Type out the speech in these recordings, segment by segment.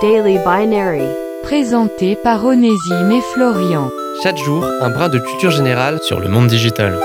Daily Binary. Présenté par Onésime et Florian. Chaque jour, un brin de culture générale sur le monde digital.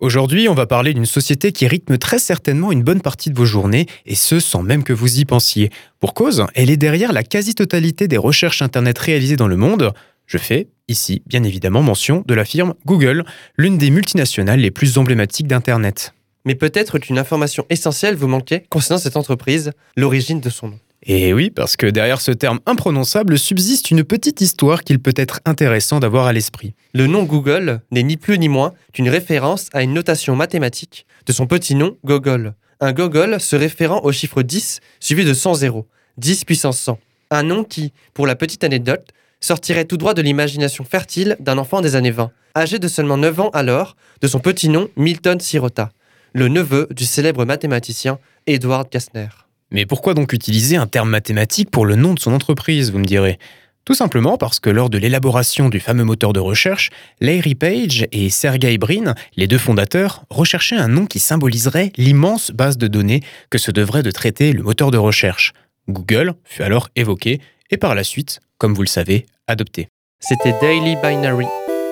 Aujourd'hui, on va parler d'une société qui rythme très certainement une bonne partie de vos journées, et ce sans même que vous y pensiez. Pour cause, elle est derrière la quasi-totalité des recherches Internet réalisées dans le monde. Je fais, ici, bien évidemment, mention de la firme Google, l'une des multinationales les plus emblématiques d'Internet. Mais peut-être qu'une information essentielle vous manquait concernant cette entreprise, l'origine de son nom. Et oui, parce que derrière ce terme imprononçable subsiste une petite histoire qu'il peut être intéressant d'avoir à l'esprit. Le nom Google n'est ni plus ni moins qu'une référence à une notation mathématique de son petit nom Gogol. Un Gogol se référant au chiffre 10 suivi de 100 zéros. 10 puissance 100. Un nom qui, pour la petite anecdote, sortirait tout droit de l'imagination fertile d'un enfant des années 20, âgé de seulement 9 ans alors, de son petit nom Milton Sirota, le neveu du célèbre mathématicien Edward Kastner. Mais pourquoi donc utiliser un terme mathématique pour le nom de son entreprise, vous me direz? Tout simplement parce que lors de l'élaboration du fameux moteur de recherche, Larry Page et Sergey Brin, les deux fondateurs, recherchaient un nom qui symboliserait l'immense base de données que se devrait de traiter le moteur de recherche. Google fut alors évoqué et par la suite, comme vous le savez, adopté. C'était Daily Binary.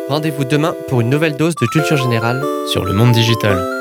Rendez-vous demain pour une nouvelle dose de culture générale sur le monde digital.